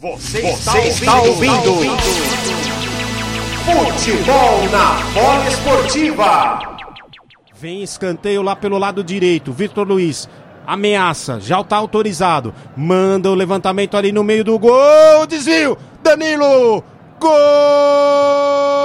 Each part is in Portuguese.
Você, Você está, ouvindo, ouvindo. Futebol na bola esportiva. Vem escanteio lá pelo lado direito. Vitor Luiz ameaça, já está autorizado. Manda o levantamento ali no meio do gol. Desvio. Danilo. Gol!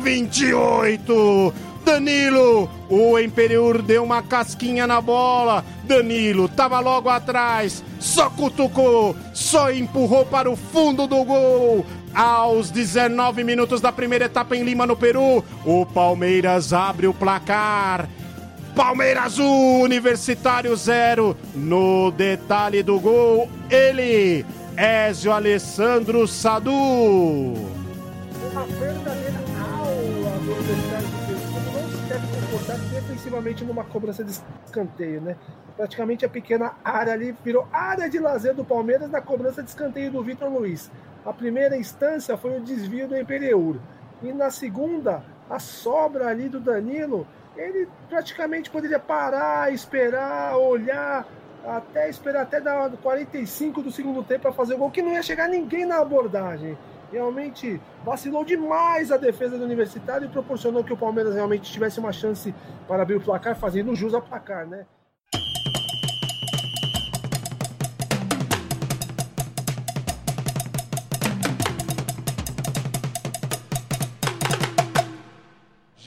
28! Danilo, o Imperiur deu uma casquinha na bola. Danilo tava logo atrás, só cutucou, só empurrou para o fundo do gol. Aos 19 minutos da primeira etapa em Lima, no Peru, o Palmeiras abre o placar. Palmeiras 1, Universitário 0. No detalhe do gol, ele, Ézio Alessandro Sadu. Defensivamente numa cobrança de escanteio, né? Praticamente a pequena área ali virou área de lazer do Palmeiras na cobrança de escanteio do Vitor Luiz. A primeira instância foi o desvio do Imperiur. E na segunda, a sobra ali do Danilo, ele praticamente poderia parar, esperar, olhar, até esperar até dar 45 do segundo tempo para fazer o gol, que não ia chegar ninguém na abordagem. Realmente vacilou demais a defesa do Universitário e proporcionou que o Palmeiras realmente tivesse uma chance para abrir o placar, fazendo jus ao placar, né?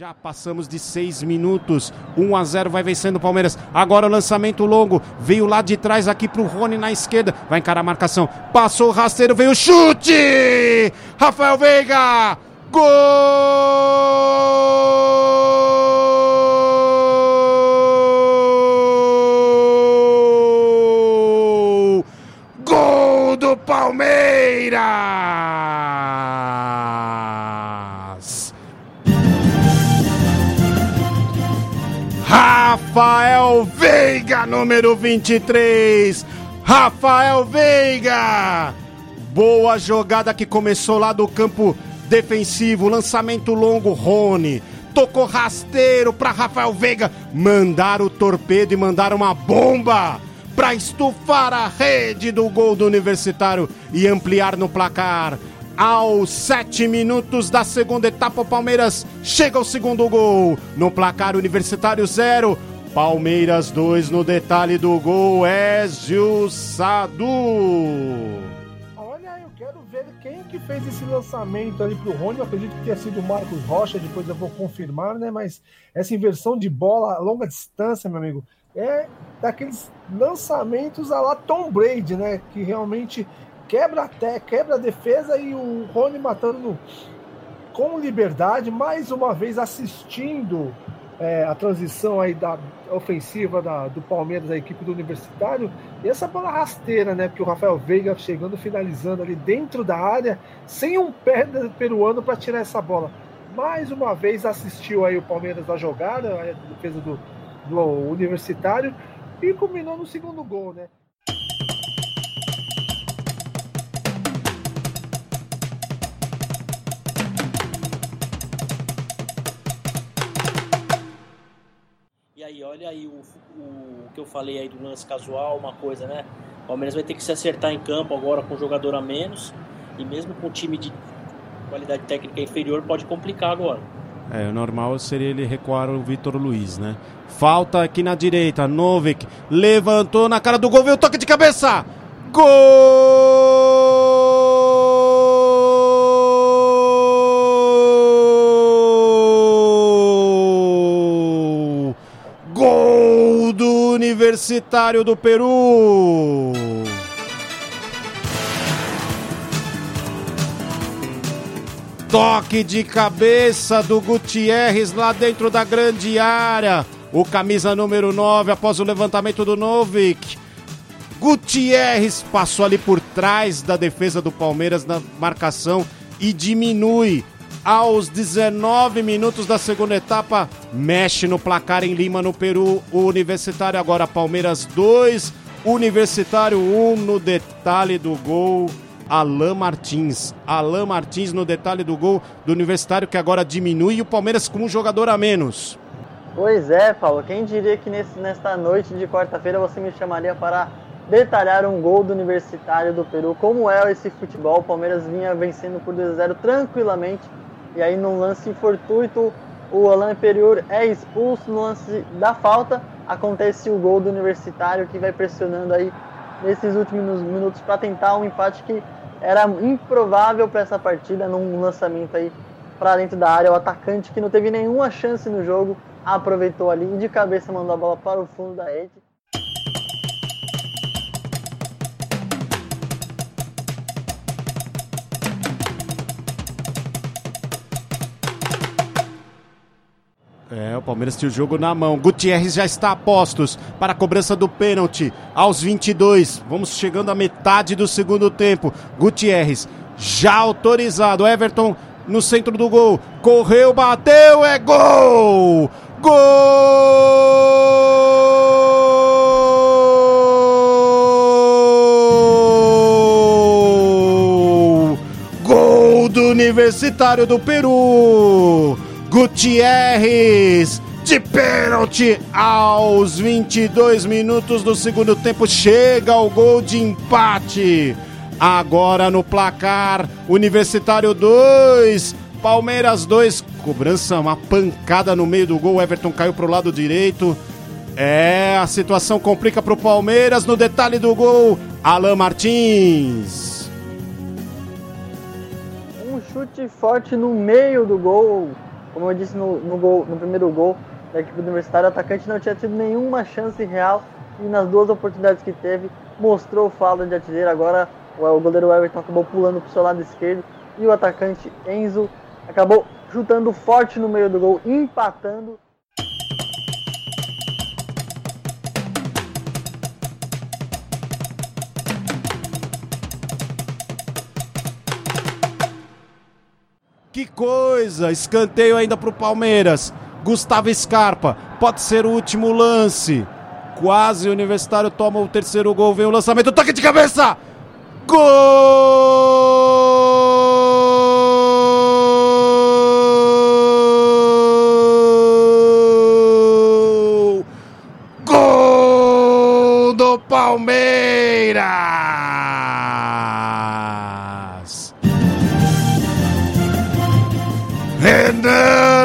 Já passamos de seis minutos. 1 a 0 vai vencendo o Palmeiras. Agora o lançamento longo. Veio lá de trás aqui pro Rony na esquerda. Vai encarar a marcação. Passou o rasteiro, veio o chute! Rafael Veiga! Gol! Gol do Palmeiras! Rafael Veiga, número 23. Rafael Veiga. Boa jogada que começou lá do campo defensivo. Lançamento longo, Rony. Tocou rasteiro para Rafael Veiga. Mandaram o torpedo e mandaram uma bomba para estufar a rede do gol do Universitário e ampliar no placar. Aos sete minutos da segunda etapa, o Palmeiras chega ao segundo gol. No placar Universitário 0, Palmeiras 2 no detalhe do gol, Ezio Sadu. Olha, eu quero ver quem que fez esse lançamento ali pro Rony. Eu acredito que tenha sido o Marcos Rocha, depois eu vou confirmar, né? Mas essa inversão de bola a longa distância, meu amigo, é daqueles lançamentos a lá Tom Brady, né? Que realmente quebra até, quebra a defesa e o Rony matando com liberdade, mais uma vez assistindo é, a transição aí da ofensiva da, do Palmeiras, da equipe do Universitário, e essa bola rasteira, né? Porque o Rafael Veiga chegando, finalizando ali dentro da área, sem um pé peruano para tirar essa bola. Mais uma vez assistiu aí o Palmeiras da jogada, a defesa do, do Universitário, e culminou no segundo gol, né? Olha aí o, o que eu falei aí do lance casual, uma coisa, né? O Palmeiras vai ter que se acertar em campo agora com um jogador a menos. E mesmo com um time de qualidade técnica inferior, pode complicar agora. É, o normal seria ele recuar o Vitor Luiz, né? Falta aqui na direita, Novik levantou na cara do gol, veio o toque de cabeça! Gol! Universitário do Peru! Toque de cabeça do Gutierrez lá dentro da grande área. O camisa número 9 após o levantamento do Novik. Gutierrez passou ali por trás da defesa do Palmeiras na marcação e diminui. Aos 19 minutos da segunda etapa, mexe no placar em Lima, no Peru. O Universitário agora Palmeiras 2, Universitário 1 no detalhe do gol. Alain Martins. Alain Martins no detalhe do gol do Universitário que agora diminui o Palmeiras com um jogador a menos. Pois é, Paulo. Quem diria que nesse, nesta noite de quarta-feira você me chamaria para detalhar um gol do Universitário do Peru? Como é esse futebol? O Palmeiras vinha vencendo por 2 a 0 tranquilamente e aí num lance fortuito o Alain Perior é expulso no lance da falta, acontece o gol do Universitário que vai pressionando aí nesses últimos minutos para tentar um empate que era improvável para essa partida num lançamento aí para dentro da área. O atacante que não teve nenhuma chance no jogo aproveitou ali e de cabeça mandou a bola para o fundo da rede. Palmeiras tinha o jogo na mão. Gutierrez já está a postos para a cobrança do pênalti aos 22. Vamos chegando à metade do segundo tempo. Gutierrez já autorizado. Everton no centro do gol. Correu, bateu, é gol! Gol! Gol do Universitário do Peru! Gutierrez de pênalti aos 22 minutos do segundo tempo chega o gol de empate. Agora no placar, Universitário 2, Palmeiras 2. Cobrança, uma pancada no meio do gol. Everton caiu pro lado direito. É, a situação complica pro Palmeiras. No detalhe do gol, Alain Martins. Um chute forte no meio do gol. Como eu disse no, no, gol, no primeiro gol da equipe do Universitário, o atacante não tinha tido nenhuma chance real e nas duas oportunidades que teve, mostrou falta de artilheiro. Agora o goleiro Everton acabou pulando para o seu lado esquerdo e o atacante Enzo acabou chutando forte no meio do gol, empatando. Que coisa! Escanteio ainda para o Palmeiras. Gustavo Scarpa, pode ser o último lance. Quase o Universitário toma o terceiro gol, vem o lançamento, toque de cabeça! Gol! Gol do Palmeiras!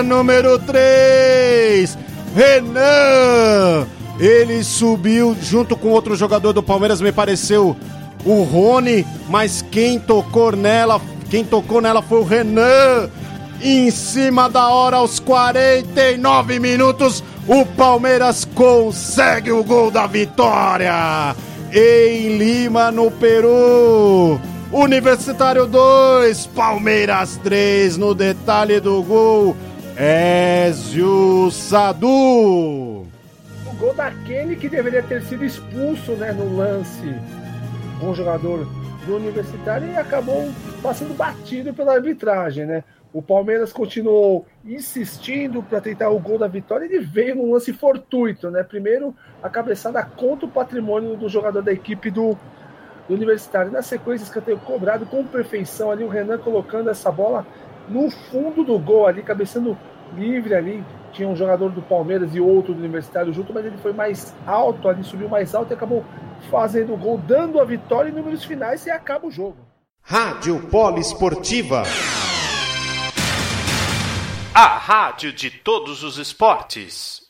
Número 3! Renan! Ele subiu junto com outro jogador do Palmeiras, me pareceu o Rony, mas quem tocou nela, quem tocou nela foi o Renan. Em cima da hora, aos 49 minutos, o Palmeiras consegue o gol da vitória. Em Lima, no Peru. Universitário 2, Palmeiras 3 no detalhe do gol. Ezio Sadu. O gol daquele que deveria ter sido expulso né, no lance bom jogador do Universitário e acabou passando batido pela arbitragem, né? O Palmeiras continuou insistindo para tentar o gol da vitória ele veio num lance fortuito, né? Primeiro, a cabeçada contra o patrimônio do jogador da equipe do, do Universitário. Na sequência, escanteio cobrado com perfeição ali, o Renan colocando essa bola no fundo do gol ali, cabeçando livre ali. Tinha um jogador do Palmeiras e outro do Universitário junto, mas ele foi mais alto ali, subiu mais alto e acabou fazendo o gol, dando a vitória em números finais e acaba o jogo. Rádio Poliesportiva. A rádio de todos os esportes.